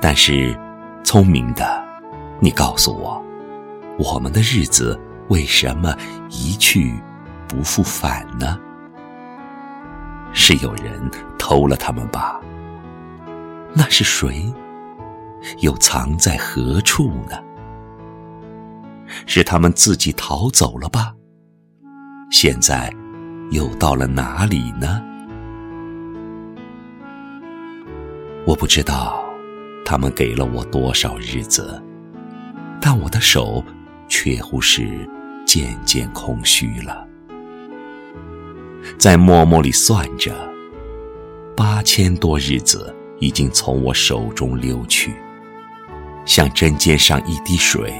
但是，聪明的，你告诉我，我们的日子为什么一去不复返呢？是有人偷了他们吧？那是谁？又藏在何处呢？是他们自己逃走了吧？现在又到了哪里呢？我不知道他们给了我多少日子，但我的手却乎是渐渐空虚了。在默默里算着，八千多日子已经从我手中溜去。像针尖上一滴水，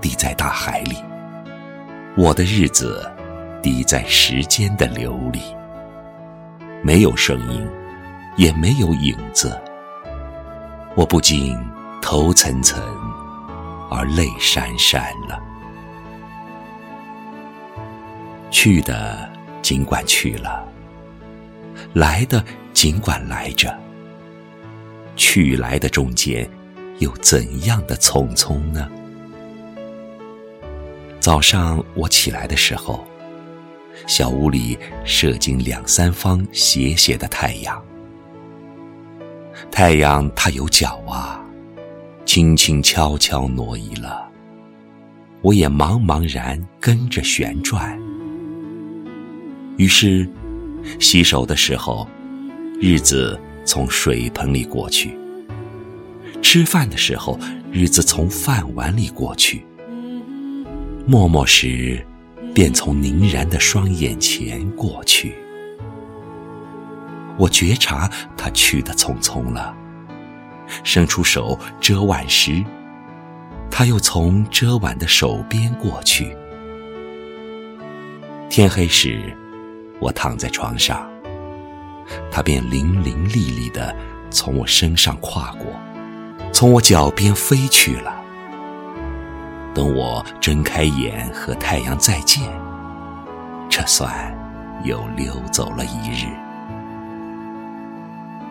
滴在大海里。我的日子，滴在时间的流里，没有声音，也没有影子。我不禁头涔涔，而泪潸潸了。去的尽管去了，来的尽管来着。去来的中间。又怎样的匆匆呢？早上我起来的时候，小屋里射进两三方斜斜的太阳。太阳它有脚啊，轻轻悄悄挪移了，我也茫茫然跟着旋转。于是，洗手的时候，日子从水盆里过去。吃饭的时候，日子从饭碗里过去；默默时，便从凝然的双眼前过去。我觉察他去的匆匆了，伸出手遮挽时，他又从遮挽的手边过去。天黑时，我躺在床上，他便伶伶俐俐的从我身上跨过。从我脚边飞去了。等我睁开眼和太阳再见，这算又溜走了一日。